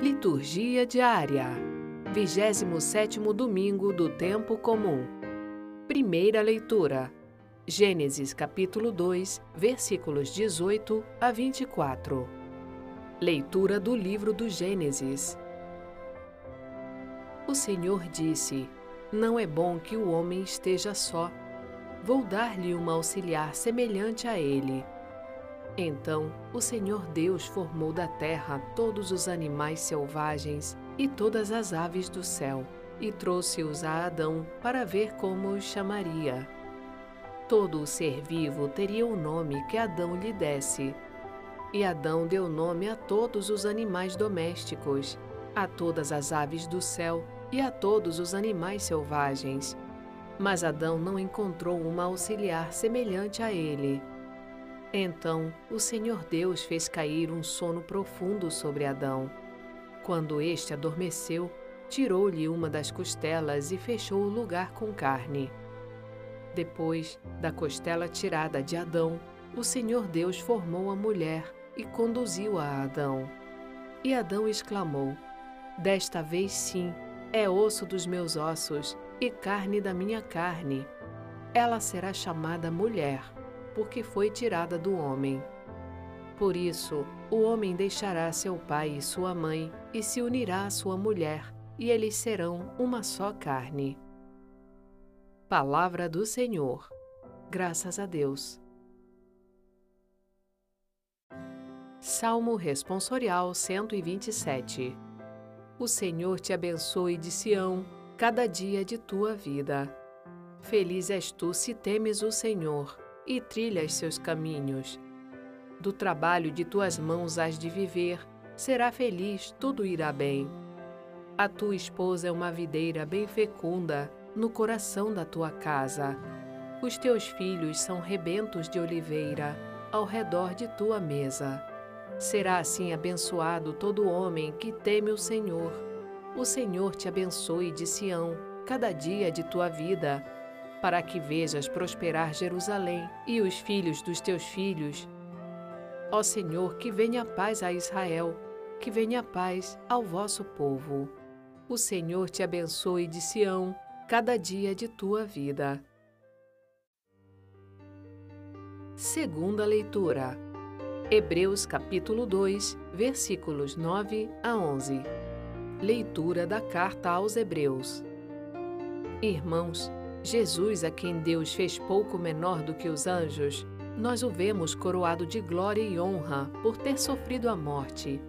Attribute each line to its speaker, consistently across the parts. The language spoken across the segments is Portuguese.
Speaker 1: Liturgia diária. 27º domingo do tempo comum. Primeira leitura. Gênesis capítulo 2, versículos 18 a 24. Leitura do livro do Gênesis. O Senhor disse: Não é bom que o homem esteja só. Vou dar-lhe uma auxiliar semelhante a ele. Então o Senhor Deus formou da terra todos os animais selvagens e todas as aves do céu, e trouxe-os a Adão para ver como os chamaria. Todo o ser vivo teria o nome que Adão lhe desse. E Adão deu nome a todos os animais domésticos, a todas as aves do céu e a todos os animais selvagens. Mas Adão não encontrou uma auxiliar semelhante a ele. Então o Senhor Deus fez cair um sono profundo sobre Adão. Quando este adormeceu, tirou-lhe uma das costelas e fechou o lugar com carne. Depois da costela tirada de Adão, o Senhor Deus formou a mulher e conduziu-a a Adão. E Adão exclamou: Desta vez sim, é osso dos meus ossos e carne da minha carne. Ela será chamada mulher porque foi tirada do homem. Por isso, o homem deixará seu pai e sua mãe e se unirá à sua mulher, e eles serão uma só carne. Palavra do Senhor. Graças a Deus. Salmo Responsorial 127 O Senhor te abençoe de Sião, cada dia de tua vida. Feliz és tu se temes o Senhor e trilhas seus caminhos. Do trabalho de tuas mãos has de viver, será feliz, tudo irá bem. A tua esposa é uma videira bem fecunda no coração da tua casa. Os teus filhos são rebentos de oliveira ao redor de tua mesa. Será assim abençoado todo homem que teme o Senhor. O Senhor te abençoe de Sião, cada dia de tua vida para que vejas prosperar Jerusalém e os filhos dos teus filhos. Ó Senhor, que venha paz a Israel, que venha paz ao vosso povo. O Senhor te abençoe de Sião, cada dia de tua vida. Segunda leitura. Hebreus capítulo 2, versículos 9 a 11. Leitura da carta aos Hebreus. Irmãos, Jesus, a quem Deus fez pouco menor do que os anjos, nós o vemos coroado de glória e honra por ter sofrido a morte.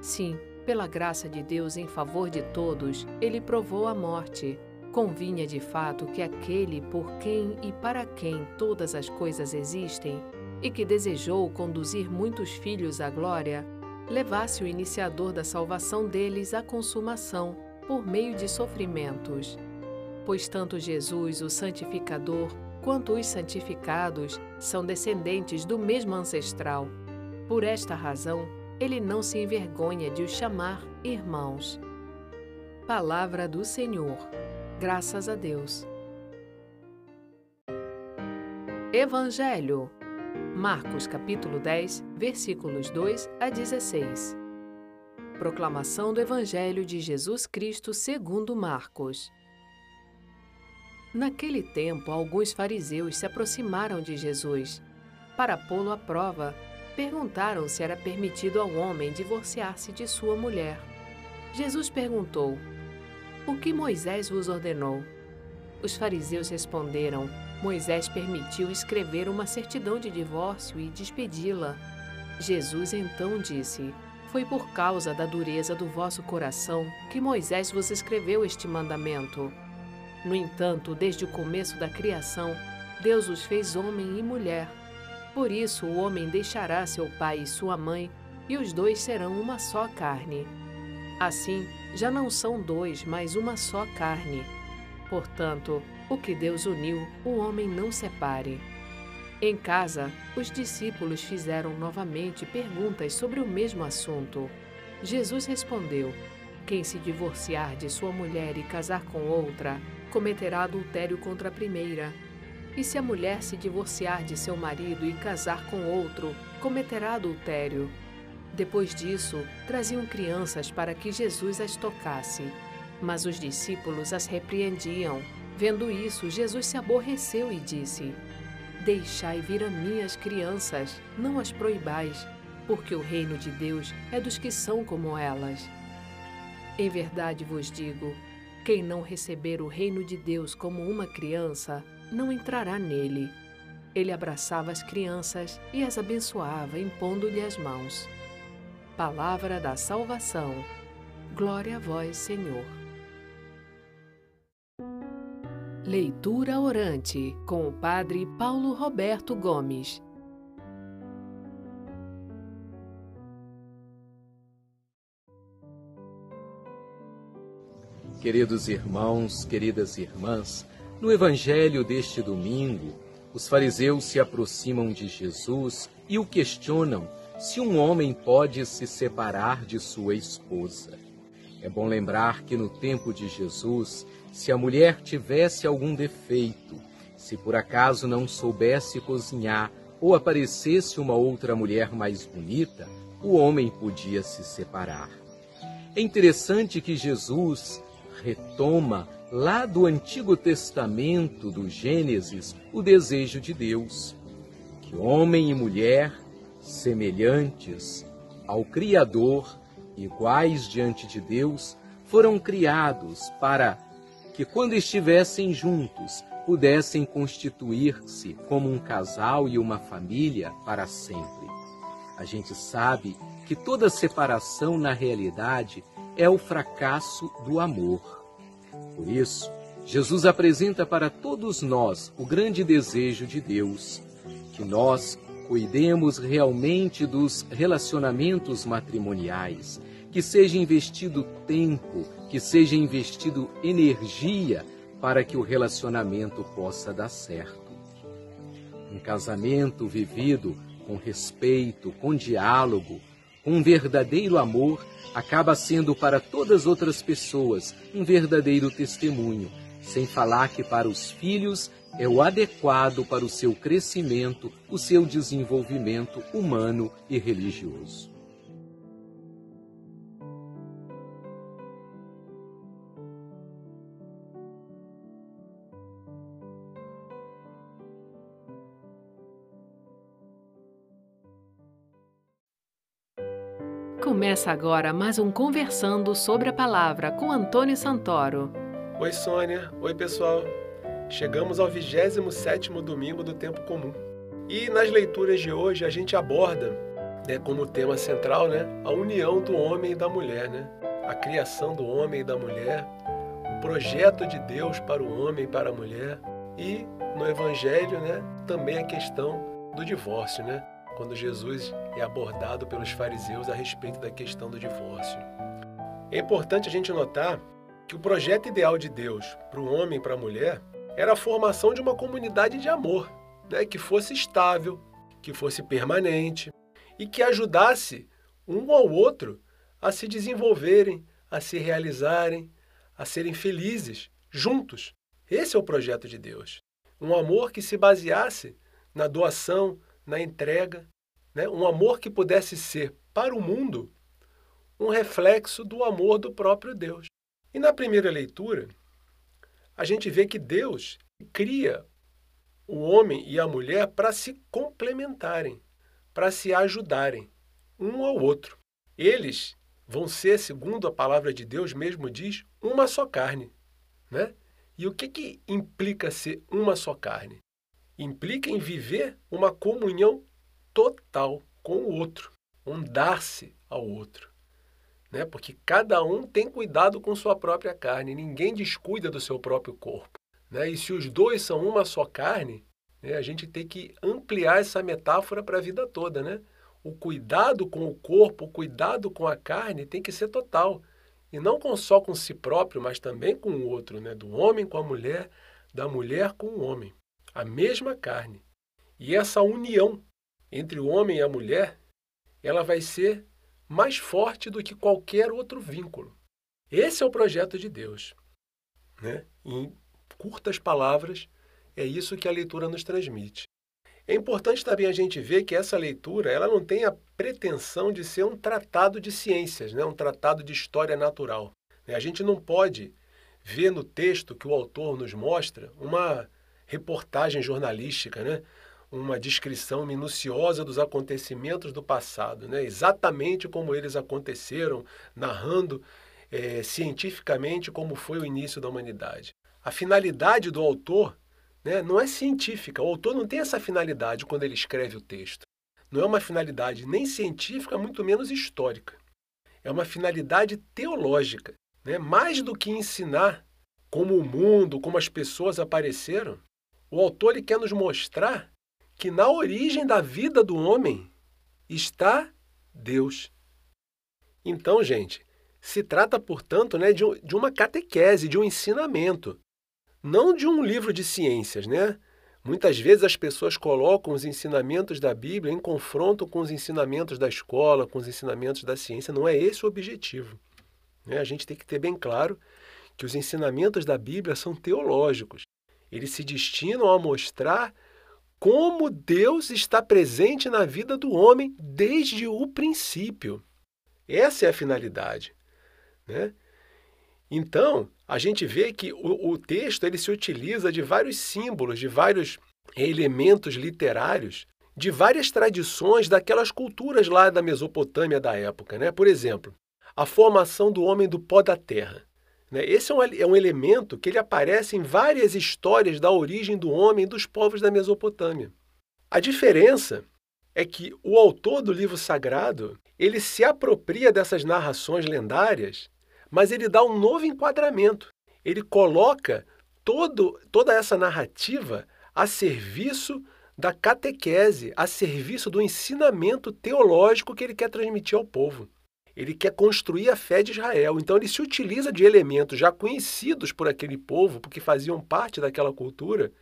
Speaker 1: Sim, pela graça de Deus em favor de todos, ele provou a morte. Convinha de fato que aquele por quem e para quem todas as coisas existem, e que desejou conduzir muitos filhos à glória, levasse o iniciador da salvação deles à consumação por meio de sofrimentos pois tanto Jesus, o santificador, quanto os santificados são descendentes do mesmo ancestral. Por esta razão, ele não se envergonha de os chamar irmãos. Palavra do Senhor. Graças a Deus. Evangelho. Marcos capítulo 10, versículos 2 a 16. Proclamação do Evangelho de Jesus Cristo segundo Marcos. Naquele tempo, alguns fariseus se aproximaram de Jesus. Para pô-lo à prova, perguntaram se era permitido ao homem divorciar-se de sua mulher. Jesus perguntou: O que Moisés vos ordenou? Os fariseus responderam: Moisés permitiu escrever uma certidão de divórcio e despedi-la. Jesus então disse: Foi por causa da dureza do vosso coração que Moisés vos escreveu este mandamento. No entanto, desde o começo da criação, Deus os fez homem e mulher. Por isso, o homem deixará seu pai e sua mãe, e os dois serão uma só carne. Assim, já não são dois, mas uma só carne. Portanto, o que Deus uniu, o homem não separe. Em casa, os discípulos fizeram novamente perguntas sobre o mesmo assunto. Jesus respondeu: Quem se divorciar de sua mulher e casar com outra, cometerá adultério contra a primeira. E se a mulher se divorciar de seu marido e casar com outro, cometerá adultério. Depois disso, traziam crianças para que Jesus as tocasse. Mas os discípulos as repreendiam. Vendo isso, Jesus se aborreceu e disse: Deixai vir a mim as crianças, não as proibais, porque o reino de Deus é dos que são como elas. Em verdade vos digo: quem não receber o reino de Deus como uma criança, não entrará nele. Ele abraçava as crianças e as abençoava, impondo-lhe as mãos. Palavra da salvação. Glória a vós, Senhor. Leitura orante com o Padre Paulo Roberto Gomes.
Speaker 2: Queridos irmãos, queridas irmãs, no Evangelho deste domingo, os fariseus se aproximam de Jesus e o questionam se um homem pode se separar de sua esposa. É bom lembrar que no tempo de Jesus, se a mulher tivesse algum defeito, se por acaso não soubesse cozinhar ou aparecesse uma outra mulher mais bonita, o homem podia se separar. É interessante que Jesus retoma lá do Antigo Testamento, do Gênesis, o desejo de Deus, que homem e mulher semelhantes ao Criador, iguais diante de Deus, foram criados para que, quando estivessem juntos, pudessem constituir-se como um casal e uma família para sempre. A gente sabe que toda separação, na realidade, é o fracasso do amor. Por isso, Jesus apresenta para todos nós o grande desejo de Deus, que nós cuidemos realmente dos relacionamentos matrimoniais, que seja investido tempo, que seja investido energia para que o relacionamento possa dar certo. Um casamento vivido com respeito, com diálogo, um verdadeiro amor, acaba sendo para todas as outras pessoas um verdadeiro testemunho, sem falar que para os filhos é o adequado para o seu crescimento, o seu desenvolvimento humano e religioso.
Speaker 1: Começa agora mais um Conversando sobre a Palavra com Antônio Santoro.
Speaker 3: Oi, Sônia. Oi, pessoal. Chegamos ao 27º domingo do tempo comum. E nas leituras de hoje a gente aborda, né, como tema central, né, a união do homem e da mulher, né? A criação do homem e da mulher, o projeto de Deus para o homem e para a mulher e no evangelho, né, também a questão do divórcio, né? Quando Jesus é abordado pelos fariseus a respeito da questão do divórcio. É importante a gente notar que o projeto ideal de Deus para o homem e para a mulher era a formação de uma comunidade de amor, né, que fosse estável, que fosse permanente e que ajudasse um ao outro a se desenvolverem, a se realizarem, a serem felizes juntos. Esse é o projeto de Deus. Um amor que se baseasse na doação, na entrega, né? um amor que pudesse ser para o mundo um reflexo do amor do próprio Deus. E na primeira leitura, a gente vê que Deus cria o homem e a mulher para se complementarem, para se ajudarem um ao outro. Eles vão ser, segundo a palavra de Deus mesmo diz, uma só carne. Né? E o que, que implica ser uma só carne? Implica em viver uma comunhão total com o outro, um dar-se ao outro né? porque cada um tem cuidado com sua própria carne, ninguém descuida do seu próprio corpo. Né? E se os dois são uma só carne, né, a gente tem que ampliar essa metáfora para a vida toda. Né? O cuidado com o corpo, o cuidado com a carne tem que ser total. E não só com si próprio, mas também com o outro, né? do homem com a mulher, da mulher com o homem. A mesma carne. E essa união entre o homem e a mulher, ela vai ser mais forte do que qualquer outro vínculo. Esse é o projeto de Deus. Né? Em curtas palavras, é isso que a leitura nos transmite. É importante também a gente ver que essa leitura ela não tem a pretensão de ser um tratado de ciências, né? um tratado de história natural. A gente não pode ver no texto que o autor nos mostra uma reportagem jornalística, né? Uma descrição minuciosa dos acontecimentos do passado, né? exatamente como eles aconteceram, narrando é, cientificamente como foi o início da humanidade. A finalidade do autor né, não é científica. O autor não tem essa finalidade quando ele escreve o texto. Não é uma finalidade nem científica, muito menos histórica. É uma finalidade teológica. Né? Mais do que ensinar como o mundo, como as pessoas apareceram, o autor ele quer nos mostrar que na origem da vida do homem está Deus. Então, gente, se trata, portanto, né, de, de uma catequese, de um ensinamento não de um livro de ciências, né? Muitas vezes as pessoas colocam os ensinamentos da Bíblia em confronto com os ensinamentos da escola, com os ensinamentos da ciência. Não é esse o objetivo. Né? A gente tem que ter bem claro que os ensinamentos da Bíblia são teológicos. Eles se destinam a mostrar como Deus está presente na vida do homem desde o princípio. Essa é a finalidade. Né? Então, a gente vê que o, o texto ele se utiliza de vários símbolos, de vários elementos literários, de várias tradições daquelas culturas lá da Mesopotâmia da época. Né? Por exemplo, a formação do homem do pó da terra. Né? Esse é um, é um elemento que ele aparece em várias histórias da origem do homem dos povos da Mesopotâmia. A diferença é que o autor do livro sagrado ele se apropria dessas narrações lendárias mas ele dá um novo enquadramento. Ele coloca todo, toda essa narrativa a serviço da catequese, a serviço do ensinamento teológico que ele quer transmitir ao povo. Ele quer construir a fé de Israel. Então ele se utiliza de elementos já conhecidos por aquele povo, porque faziam parte daquela cultura,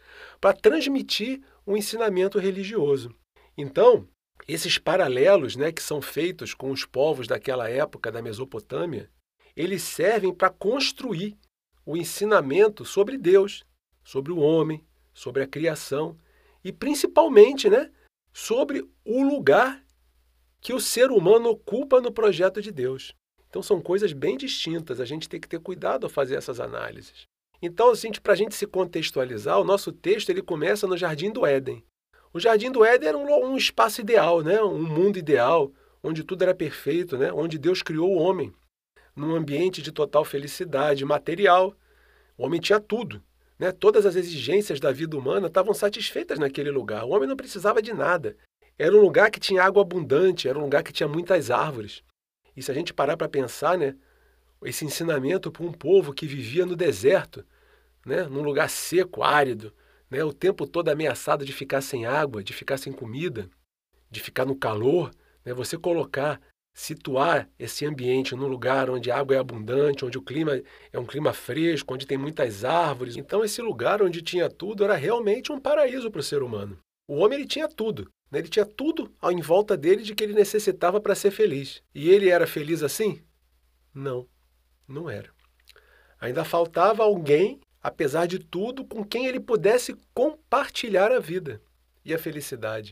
Speaker 3: para transmitir um ensinamento religioso. Então, esses paralelos né, que são feitos com os povos daquela época da Mesopotâmia, eles servem para construir o ensinamento sobre Deus, sobre o homem, sobre a criação e principalmente, né, sobre o lugar que o ser humano ocupa no projeto de Deus. Então são coisas bem distintas, a gente tem que ter cuidado ao fazer essas análises. Então, assim, para a gente se contextualizar, o nosso texto ele começa no Jardim do Éden. O Jardim do Éden era um, um espaço ideal, né? um mundo ideal, onde tudo era perfeito, né? onde Deus criou o homem num ambiente de total felicidade material. O homem tinha tudo. Né? Todas as exigências da vida humana estavam satisfeitas naquele lugar. O homem não precisava de nada. Era um lugar que tinha água abundante, era um lugar que tinha muitas árvores. E se a gente parar para pensar, né, esse ensinamento para um povo que vivia no deserto, né, num lugar seco, árido, né, o tempo todo ameaçado de ficar sem água, de ficar sem comida, de ficar no calor, né, você colocar situar esse ambiente num lugar onde a água é abundante, onde o clima é um clima fresco, onde tem muitas árvores. Então esse lugar onde tinha tudo era realmente um paraíso para o ser humano. O homem ele tinha tudo, né? ele tinha tudo em volta dele de que ele necessitava para ser feliz. E ele era feliz assim? Não, não era. Ainda faltava alguém, apesar de tudo, com quem ele pudesse compartilhar a vida e a felicidade.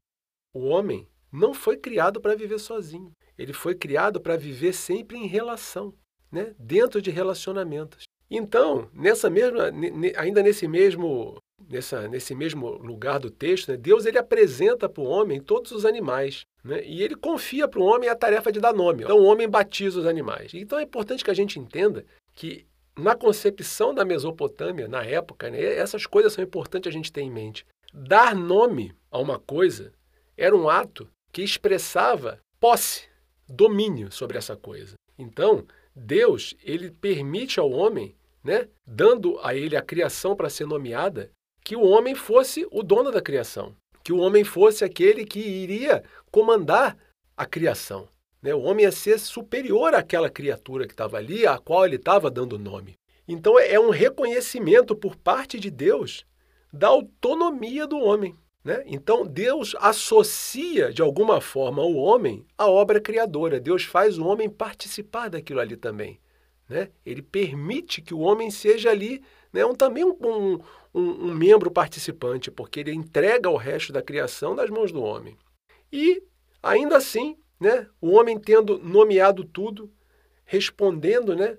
Speaker 3: O homem não foi criado para viver sozinho. Ele foi criado para viver sempre em relação, né? dentro de relacionamentos. Então, nessa mesma, ainda nesse mesmo, nessa, nesse mesmo lugar do texto, né? Deus ele apresenta para o homem todos os animais. Né? E ele confia para o homem a tarefa de dar nome. Então, o homem batiza os animais. Então, é importante que a gente entenda que na concepção da Mesopotâmia, na época, né, essas coisas são importantes a gente ter em mente. Dar nome a uma coisa era um ato que expressava posse, domínio sobre essa coisa. Então, Deus, ele permite ao homem, né, dando a ele a criação para ser nomeada, que o homem fosse o dono da criação, que o homem fosse aquele que iria comandar a criação. Né? O homem ia ser superior àquela criatura que estava ali, à qual ele estava dando nome. Então é um reconhecimento por parte de Deus da autonomia do homem. Né? Então, Deus associa, de alguma forma, o homem à obra criadora. Deus faz o homem participar daquilo ali também. Né? Ele permite que o homem seja ali né, um, também um, um, um, membro participante, porque ele entrega o resto da criação nas mãos do homem. E, ainda assim, né, o homem tendo nomeado tudo, respondendo né,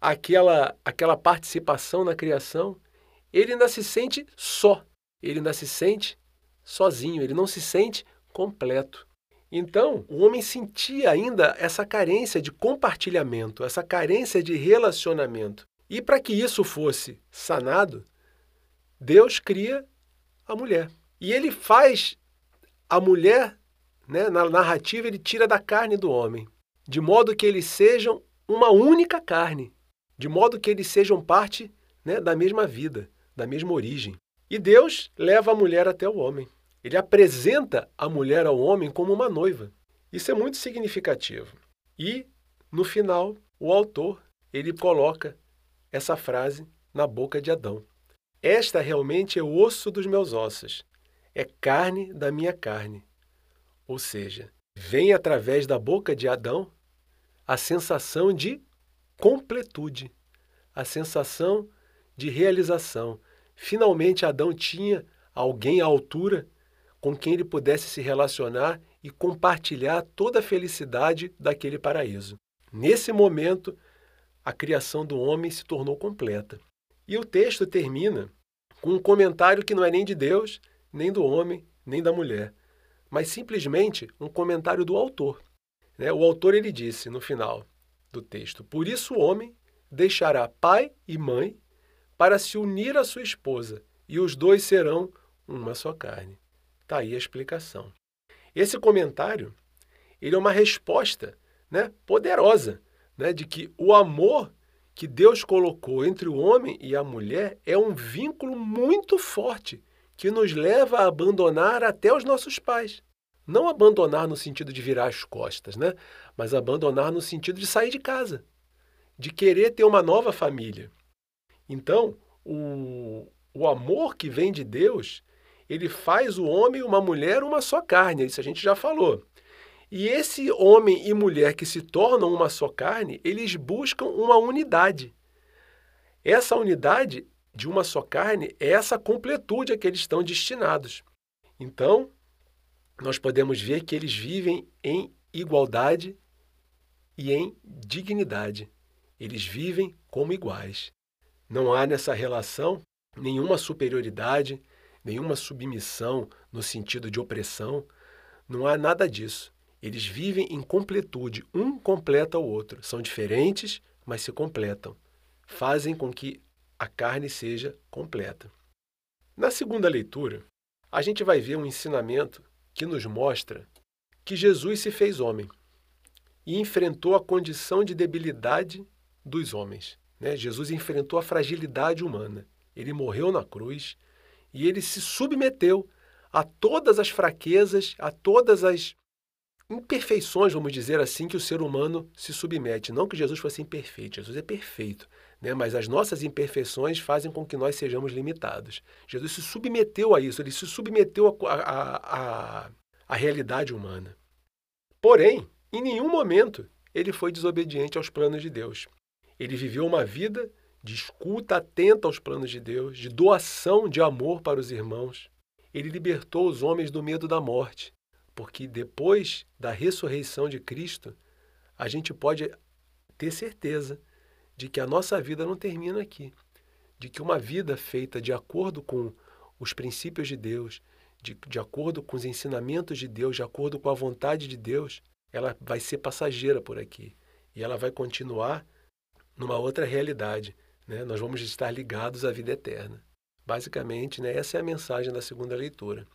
Speaker 3: aquela participação na criação, ele ainda se sente só, ele ainda se sente sozinho, ele não se sente completo. Então, o homem sentia ainda essa carência de compartilhamento, essa carência de relacionamento. E para que isso fosse sanado, Deus cria a mulher. E ele faz a mulher, né, na narrativa, ele tira da carne do homem, de modo que eles sejam uma única carne, de modo que eles sejam parte né, da mesma vida, da mesma origem. E Deus leva a mulher até o homem. Ele apresenta a mulher ao homem como uma noiva. Isso é muito significativo. E, no final, o autor ele coloca essa frase na boca de Adão. Esta realmente é o osso dos meus ossos, é carne da minha carne. Ou seja, vem através da boca de Adão a sensação de completude, a sensação de realização. Finalmente, Adão tinha alguém à altura com quem ele pudesse se relacionar e compartilhar toda a felicidade daquele paraíso. Nesse momento, a criação do homem se tornou completa. E o texto termina com um comentário que não é nem de Deus, nem do homem, nem da mulher, mas simplesmente um comentário do autor. Né? O autor ele disse no final do texto: Por isso o homem deixará pai e mãe para se unir à sua esposa, e os dois serão uma só carne. Está aí a explicação. Esse comentário ele é uma resposta né, poderosa né, de que o amor que Deus colocou entre o homem e a mulher é um vínculo muito forte que nos leva a abandonar até os nossos pais. Não abandonar no sentido de virar as costas, né? mas abandonar no sentido de sair de casa, de querer ter uma nova família. Então, o, o amor que vem de Deus ele faz o homem e uma mulher uma só carne, isso a gente já falou. E esse homem e mulher que se tornam uma só carne, eles buscam uma unidade. Essa unidade de uma só carne é essa completude a que eles estão destinados. Então, nós podemos ver que eles vivem em igualdade e em dignidade. Eles vivem como iguais. Não há nessa relação nenhuma superioridade, nenhuma submissão no sentido de opressão. Não há nada disso. Eles vivem em completude, um completa o outro. São diferentes, mas se completam. Fazem com que a carne seja completa. Na segunda leitura, a gente vai ver um ensinamento que nos mostra que Jesus se fez homem e enfrentou a condição de debilidade dos homens. Né? Jesus enfrentou a fragilidade humana. Ele morreu na cruz, e ele se submeteu a todas as fraquezas, a todas as imperfeições, vamos dizer assim, que o ser humano se submete. Não que Jesus fosse imperfeito, Jesus é perfeito, né? mas as nossas imperfeições fazem com que nós sejamos limitados. Jesus se submeteu a isso, ele se submeteu à a realidade humana. Porém, em nenhum momento ele foi desobediente aos planos de Deus. Ele viveu uma vida de escuta atenta aos planos de Deus, de doação de amor para os irmãos. Ele libertou os homens do medo da morte, porque depois da ressurreição de Cristo, a gente pode ter certeza de que a nossa vida não termina aqui, de que uma vida feita de acordo com os princípios de Deus, de, de acordo com os ensinamentos de Deus, de acordo com a vontade de Deus, ela vai ser passageira por aqui e ela vai continuar numa outra realidade né? Nós vamos estar ligados à vida eterna. Basicamente, né, essa é a mensagem da segunda leitura.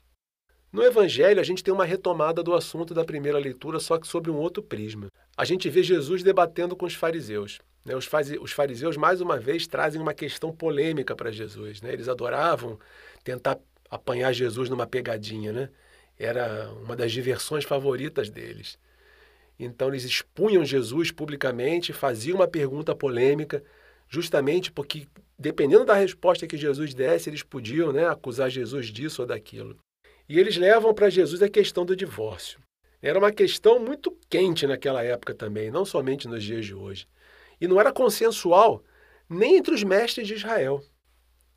Speaker 3: No Evangelho, a gente tem uma retomada do assunto da primeira leitura, só que sobre um outro prisma. A gente vê Jesus debatendo com os fariseus. Né? Os, fariseus, mais uma vez, trazem uma questão polêmica para Jesus. Né? Eles adoravam tentar apanhar Jesus numa pegadinha. Né? Era uma das diversões favoritas deles. Então, eles expunham Jesus publicamente, faziam uma pergunta polêmica justamente porque, dependendo da resposta que Jesus desse, eles podiam né, acusar Jesus disso ou daquilo. E eles levam para Jesus a questão do divórcio. Era uma questão muito quente naquela época também, não somente nos dias de hoje. E não era consensual nem entre os mestres de Israel.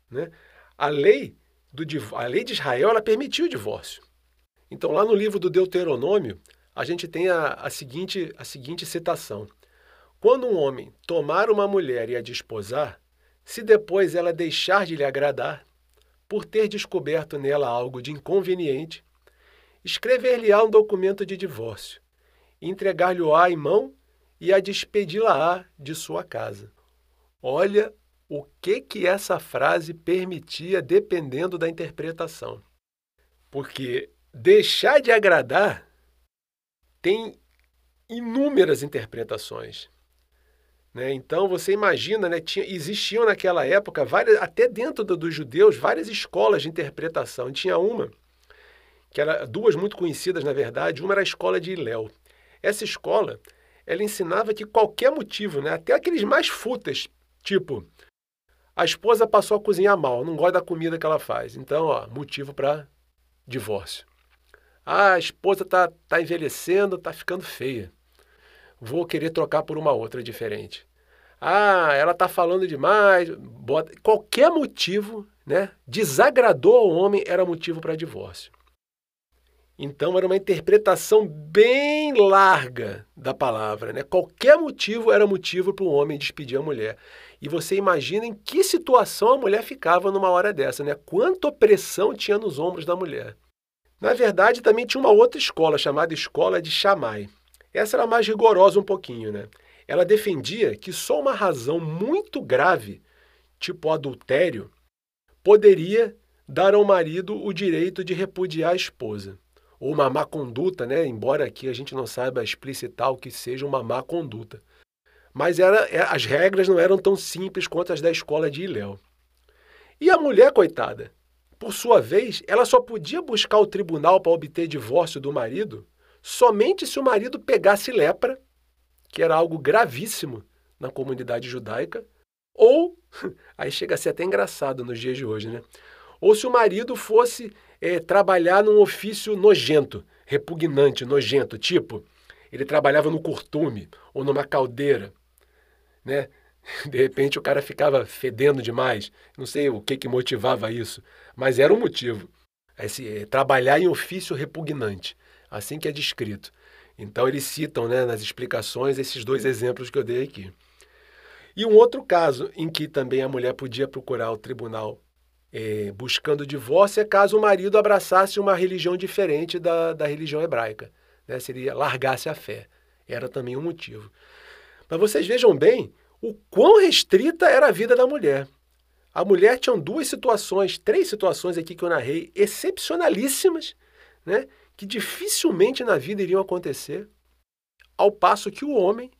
Speaker 3: Né? A, lei do, a lei de Israel ela permitia o divórcio. Então, lá no livro do Deuteronômio, a gente tem a, a, seguinte, a seguinte citação: Quando um homem tomar uma mulher e a desposar, se depois ela deixar de lhe agradar, por ter descoberto nela algo de inconveniente, escrever-lhe-á um documento de divórcio, entregar-lhe-á em mão e a despedi-la-á de sua casa. Olha o que que essa frase permitia dependendo da interpretação. Porque deixar de agradar tem inúmeras interpretações. Né? Então você imagina, né, tinha, existiam naquela época várias, até dentro do, dos judeus, várias escolas de interpretação. Tinha uma que era duas muito conhecidas na verdade. Uma era a escola de Iléu. Essa escola ela ensinava que qualquer motivo, né, até aqueles mais fúteis, tipo a esposa passou a cozinhar mal, não gosta da comida que ela faz. Então, ó, motivo para divórcio. Ah, a esposa tá, tá envelhecendo, tá ficando feia. Vou querer trocar por uma outra diferente. Ah, ela tá falando demais. Bota... Qualquer motivo, né? Desagradou ao homem era motivo para divórcio. Então era uma interpretação bem larga da palavra, né? Qualquer motivo era motivo para o homem despedir a mulher. E você imagina em que situação a mulher ficava numa hora dessa, né? Quanta opressão tinha nos ombros da mulher. Na verdade, também tinha uma outra escola chamada Escola de Chamai. Essa era mais rigorosa um pouquinho, né? Ela defendia que só uma razão muito grave, tipo adultério, poderia dar ao marido o direito de repudiar a esposa. Ou uma má conduta, né? Embora aqui a gente não saiba explicitar o que seja uma má conduta. Mas era, é, as regras não eram tão simples quanto as da escola de Iléu. E a mulher, coitada, por sua vez, ela só podia buscar o tribunal para obter divórcio do marido somente se o marido pegasse lepra, que era algo gravíssimo na comunidade judaica, ou, aí chega a ser até engraçado nos dias de hoje, né? Ou se o marido fosse é, trabalhar num ofício nojento, repugnante, nojento, tipo, ele trabalhava no curtume ou numa caldeira, né? De repente o cara ficava fedendo demais. Não sei o que, que motivava isso, mas era um motivo. Esse, é, trabalhar em ofício repugnante, assim que é descrito. Então eles citam né, nas explicações esses dois exemplos que eu dei aqui. E um outro caso em que também a mulher podia procurar o tribunal é, buscando divórcio é caso o marido abraçasse uma religião diferente da, da religião hebraica. Né? Seria largasse a fé. Era também um motivo. Mas vocês vejam bem o quão restrita era a vida da mulher. A mulher tinha duas situações, três situações aqui que eu narrei, excepcionalíssimas, né, que dificilmente na vida iriam acontecer, ao passo que o homem,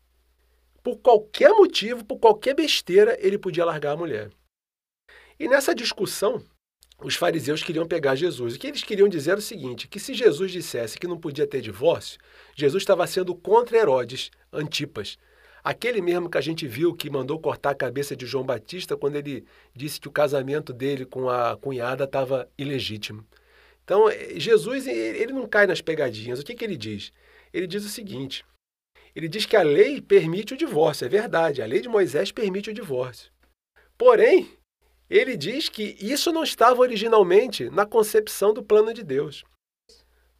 Speaker 3: por qualquer motivo, por qualquer besteira, ele podia largar a mulher. E nessa discussão, os fariseus queriam pegar Jesus. O que eles queriam dizer era o seguinte: que se Jesus dissesse que não podia ter divórcio, Jesus estava sendo contra Herodes, Antipas, Aquele mesmo que a gente viu que mandou cortar a cabeça de João Batista quando ele disse que o casamento dele com a cunhada estava ilegítimo. Então, eh, Jesus ele não cai nas pegadinhas. O que, que ele diz? Ele diz o seguinte: ele diz que a lei permite o divórcio, é verdade, a lei de Moisés permite o divórcio. Porém, ele diz que isso não estava originalmente na concepção do plano de Deus.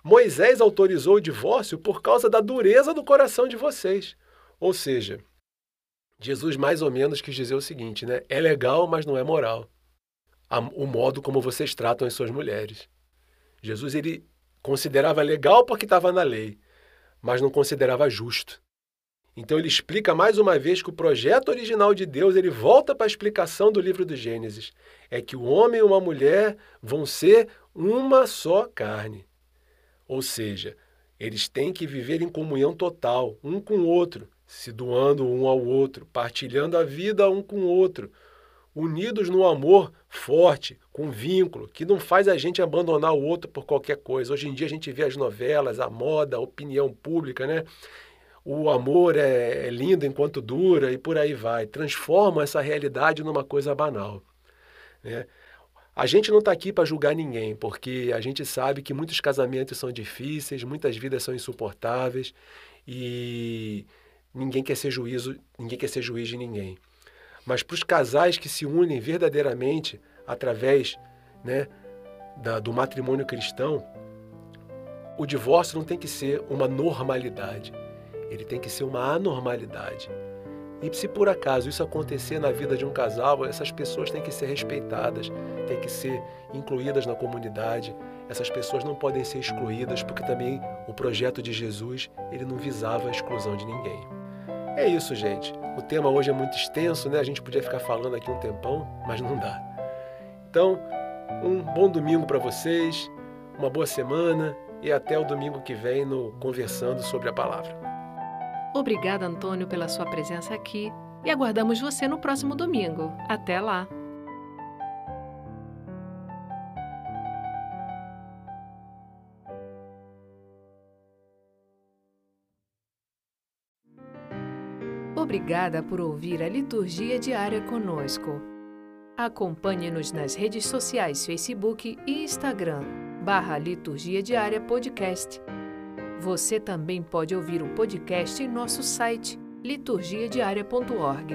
Speaker 3: Moisés autorizou o divórcio por causa da dureza do coração de vocês. Ou seja, Jesus mais ou menos quis dizer o seguinte, né? É legal, mas não é moral. O modo como vocês tratam as suas mulheres. Jesus ele considerava legal porque estava na lei, mas não considerava justo. Então ele explica mais uma vez que o projeto original de Deus, ele volta para a explicação do livro do Gênesis, é que o homem e uma mulher vão ser uma só carne. Ou seja, eles têm que viver em comunhão total, um com o outro, se doando um ao outro, partilhando a vida um com o outro, unidos no amor forte, com vínculo, que não faz a gente abandonar o outro por qualquer coisa. Hoje em dia a gente vê as novelas, a moda, a opinião pública, né? O amor é, é lindo enquanto dura e por aí vai. Transforma essa realidade numa coisa banal. Né? A gente não está aqui para julgar ninguém, porque a gente sabe que muitos casamentos são difíceis, muitas vidas são insuportáveis e ninguém quer ser juízo, ninguém quer ser juiz de ninguém. Mas para os casais que se unem verdadeiramente através né, da, do matrimônio cristão, o divórcio não tem que ser uma normalidade, ele tem que ser uma anormalidade. E se por acaso isso acontecer na vida de um casal, essas pessoas têm que ser respeitadas, têm que ser incluídas na comunidade. Essas pessoas não podem ser excluídas, porque também o projeto de Jesus, ele não visava a exclusão de ninguém. É isso, gente. O tema hoje é muito extenso, né? A gente podia ficar falando aqui um tempão, mas não dá. Então, um bom domingo para vocês, uma boa semana e até o domingo que vem no Conversando sobre a Palavra.
Speaker 1: Obrigada, Antônio, pela sua presença aqui e aguardamos você no próximo domingo. Até lá! Obrigada por ouvir a liturgia diária conosco. Acompanhe-nos nas redes sociais Facebook e Instagram, barra Liturgia Diária Podcast. Você também pode ouvir o podcast em nosso site liturgiadiaria.org.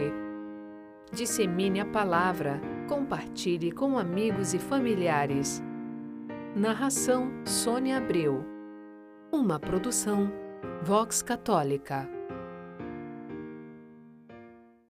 Speaker 1: Dissemine a palavra, compartilhe com amigos e familiares. Narração Sônia Abreu. Uma produção Vox Católica.